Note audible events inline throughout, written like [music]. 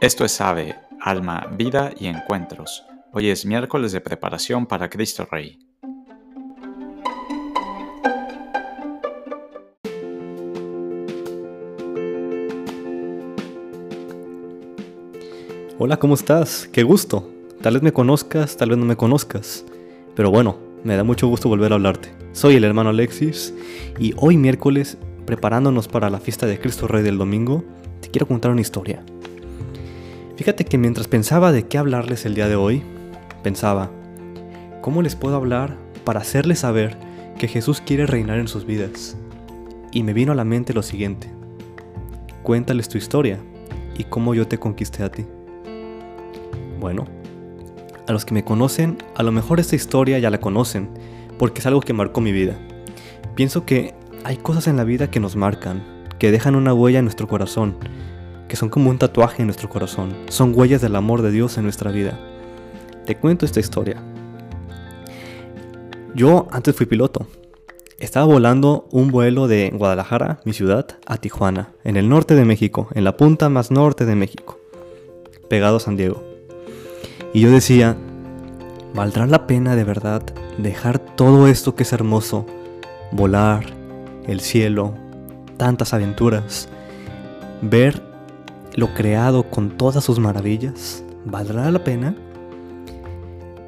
Esto es Ave, Alma, Vida y Encuentros. Hoy es miércoles de preparación para Cristo Rey. Hola, ¿cómo estás? Qué gusto. Tal vez me conozcas, tal vez no me conozcas. Pero bueno, me da mucho gusto volver a hablarte. Soy el hermano Alexis y hoy miércoles, preparándonos para la fiesta de Cristo Rey del domingo, te quiero contar una historia. Fíjate que mientras pensaba de qué hablarles el día de hoy, pensaba, ¿cómo les puedo hablar para hacerles saber que Jesús quiere reinar en sus vidas? Y me vino a la mente lo siguiente, cuéntales tu historia y cómo yo te conquisté a ti. Bueno, a los que me conocen, a lo mejor esta historia ya la conocen, porque es algo que marcó mi vida. Pienso que hay cosas en la vida que nos marcan, que dejan una huella en nuestro corazón, que son como un tatuaje en nuestro corazón, son huellas del amor de Dios en nuestra vida. Te cuento esta historia. Yo antes fui piloto. Estaba volando un vuelo de Guadalajara, mi ciudad, a Tijuana, en el norte de México, en la punta más norte de México, pegado a San Diego. Y yo decía, ¿valdrá la pena de verdad dejar todo esto que es hermoso? Volar, el cielo, tantas aventuras, ver lo creado con todas sus maravillas, ¿valdrá la pena?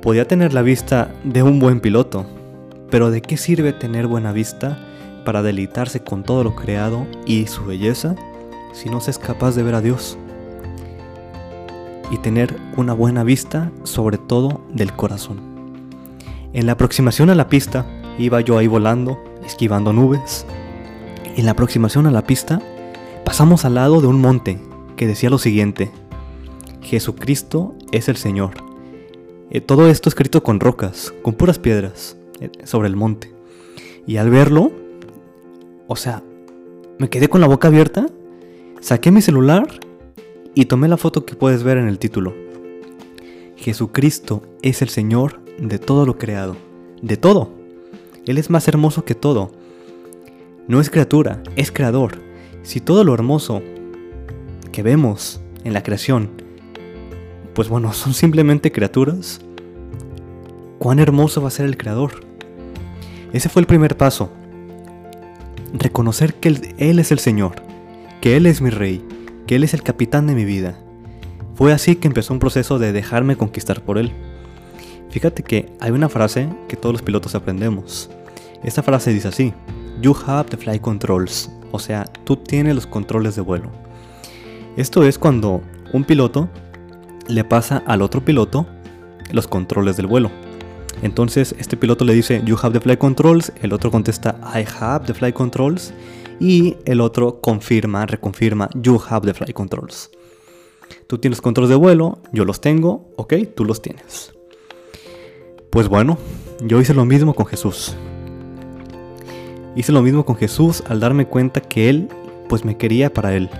Podía tener la vista de un buen piloto, pero ¿de qué sirve tener buena vista para deleitarse con todo lo creado y su belleza si no se es capaz de ver a Dios? Y tener una buena vista sobre todo del corazón. En la aproximación a la pista, iba yo ahí volando, esquivando nubes. En la aproximación a la pista, pasamos al lado de un monte que decía lo siguiente, Jesucristo es el Señor. Eh, todo esto escrito con rocas, con puras piedras, eh, sobre el monte. Y al verlo, o sea, me quedé con la boca abierta, saqué mi celular y tomé la foto que puedes ver en el título. Jesucristo es el Señor de todo lo creado, de todo. Él es más hermoso que todo. No es criatura, es creador. Si todo lo hermoso que vemos en la creación, pues bueno, [laughs] son simplemente criaturas, cuán hermoso va a ser el creador. Ese fue el primer paso. Reconocer que él, es el Señor, que Él es mi Rey, que Él es el capitán de mi vida. Fue así que empezó un proceso de dejarme conquistar por Él. Fíjate que hay una frase que todos los pilotos aprendemos. Esta frase dice así, You have the flight controls, o sea, tú tienes los controles de vuelo. Esto es cuando un piloto le pasa al otro piloto los controles del vuelo. Entonces este piloto le dice, You have the flight controls, el otro contesta, I have the flight controls, y el otro confirma, reconfirma, You have the flight controls. Tú tienes controles de vuelo, yo los tengo, ok, tú los tienes. Pues bueno, yo hice lo mismo con Jesús. Hice lo mismo con Jesús al darme cuenta que Él, pues me quería para Él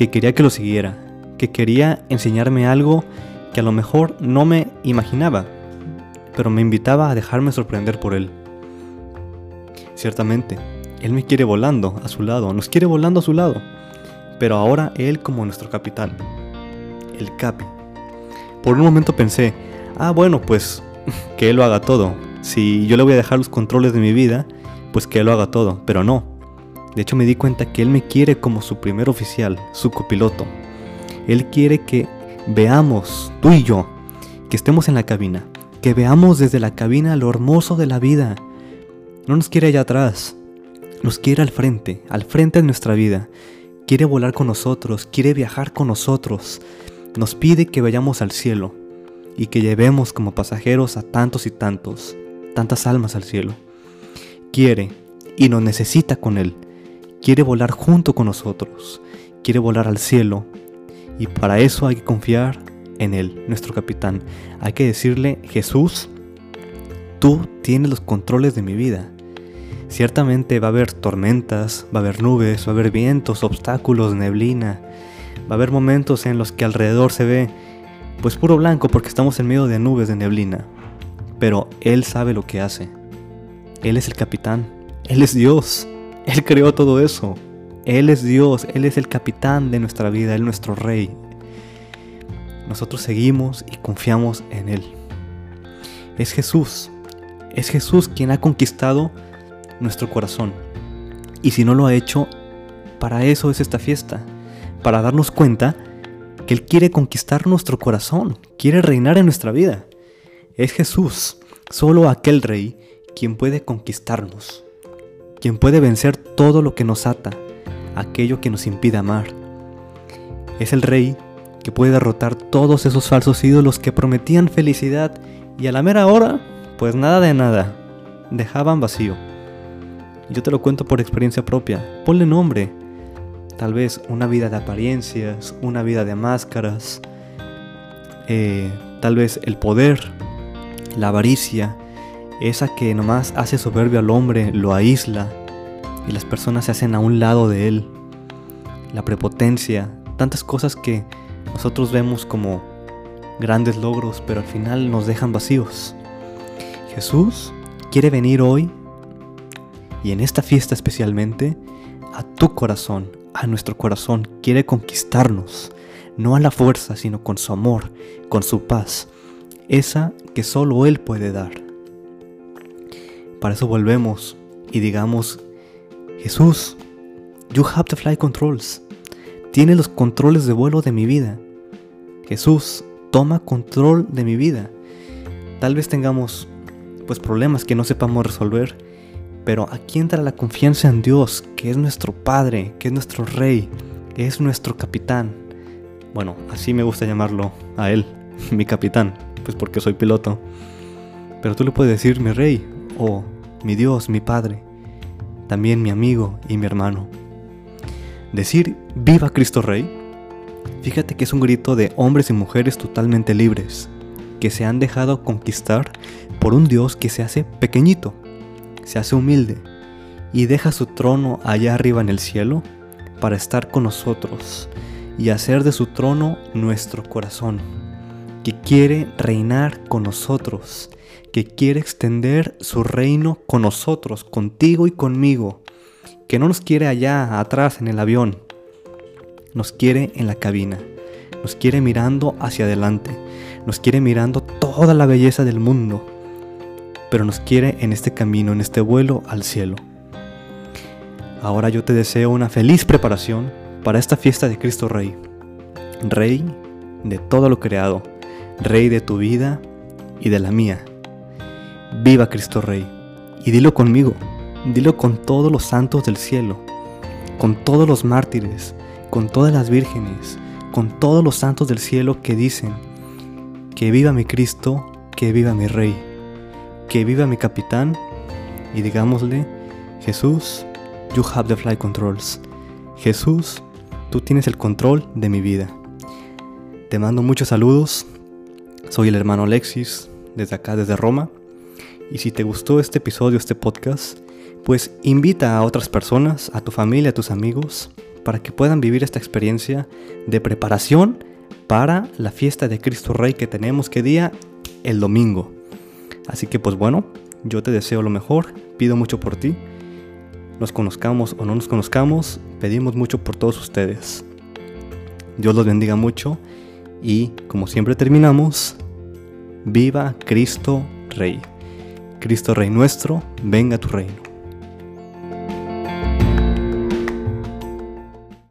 que quería que lo siguiera, que quería enseñarme algo que a lo mejor no me imaginaba, pero me invitaba a dejarme sorprender por él. Ciertamente, él me quiere volando a su lado, nos quiere volando a su lado, pero ahora él como nuestro capitán, el capi. Por un momento pensé, ah bueno, pues [laughs] que él lo haga todo. Si yo le voy a dejar los controles de mi vida, pues que él lo haga todo, pero no. De hecho me di cuenta que Él me quiere como su primer oficial, su copiloto. Él quiere que veamos, tú y yo, que estemos en la cabina, que veamos desde la cabina lo hermoso de la vida. No nos quiere allá atrás, nos quiere al frente, al frente de nuestra vida. Quiere volar con nosotros, quiere viajar con nosotros. Nos pide que vayamos al cielo y que llevemos como pasajeros a tantos y tantos, tantas almas al cielo. Quiere y nos necesita con Él quiere volar junto con nosotros, quiere volar al cielo. Y para eso hay que confiar en Él, nuestro capitán. Hay que decirle, Jesús, tú tienes los controles de mi vida. Ciertamente va a haber tormentas, va a haber nubes, va a haber vientos, obstáculos, neblina. Va a haber momentos en los que alrededor se ve pues puro blanco porque estamos en medio de nubes de neblina. Pero Él sabe lo que hace. Él es el capitán. Él es Dios. [laughs] Él creó todo eso. Él es Dios, Él es el capitán de nuestra vida, Él es nuestro rey. nosotros seguimos y confiamos en Él. Es Jesús, es Jesús quien ha conquistado nuestro corazón. Y si no lo ha hecho, para eso es esta fiesta, para darnos cuenta que Él quiere conquistar nuestro corazón, quiere reinar en nuestra vida. Es Jesús, solo aquel rey, quien puede conquistarnos, quien puede vencer todo lo que nos ata, aquello que nos impide amar. Es el rey que puede derrotar todos esos falsos ídolos que prometían felicidad y a la mera hora, pues nada de nada, dejaban vacío. Yo te lo cuento por experiencia propia. Ponle nombre. Tal vez una vida de apariencias, una vida de máscaras, eh, tal vez el poder, la avaricia, esa que nomás hace soberbio al hombre, lo aísla y las personas se hacen a un lado de él. La prepotencia, tantas cosas que nosotros vemos como grandes logros, pero al final nos dejan vacíos. Jesús quiere venir hoy y en esta fiesta especialmente a tu corazón, a nuestro corazón, quiere conquistarnos, no a la fuerza, sino con su amor, con su paz, esa que solo Él puede dar. Para eso volvemos y digamos, Jesús, you have the flight controls. Tiene los controles de vuelo de mi vida. Jesús, toma control de mi vida. Tal vez tengamos pues problemas que no sepamos resolver, pero aquí entra la confianza en Dios, que es nuestro Padre, que es nuestro Rey, que es nuestro capitán. Bueno, así me gusta llamarlo a él, [laughs] mi capitán, pues porque soy piloto. Pero tú le puedes decir mi Rey, o mi Dios, mi Padre, también mi amigo y mi hermano. Decir viva Cristo Rey Fíjate que es un grito de hombres y mujeres totalmente libres, que se han dejado conquistar por un Dios que se hace pequeñito, se hace humilde y deja su trono allá arriba en el cielo para estar con nosotros y hacer de su trono nuestro corazón, que quiere reinar con nosotros, que quiere extender su reino con nosotros, contigo y conmigo, que no nos quiere allá atrás en el avión, nos quiere en la cabina, nos quiere mirando hacia adelante, nos quiere mirando toda la belleza del mundo, pero nos quiere en este camino, en este vuelo al cielo. Ahora yo te deseo una feliz preparación para esta fiesta de Cristo Rey, Rey de todo lo creado, Rey de tu vida y de la mía. Viva Cristo Rey. Y dilo conmigo, dilo con todos los santos del cielo, con todos los mártires, con todas las vírgenes, con todos los santos del cielo que dicen, que viva mi Cristo, que viva mi Rey, que viva mi capitán, y digámosle, Jesús, you have the flight controls. Jesús, tú tienes el control de mi vida. Te mando muchos saludos. Soy el hermano Alexis, desde acá, desde Roma. Y si te gustó este episodio, este podcast, pues invita a otras personas, a tu familia, a tus amigos, para que puedan vivir esta experiencia de preparación para la fiesta de Cristo Rey que tenemos que día el domingo. Así que pues bueno, yo te deseo lo mejor, pido mucho por ti. Nos conozcamos o no nos conozcamos, pedimos mucho por todos ustedes. Dios los bendiga mucho y como siempre terminamos, viva Cristo Rey. Cristo Rey nuestro, venga tu reino.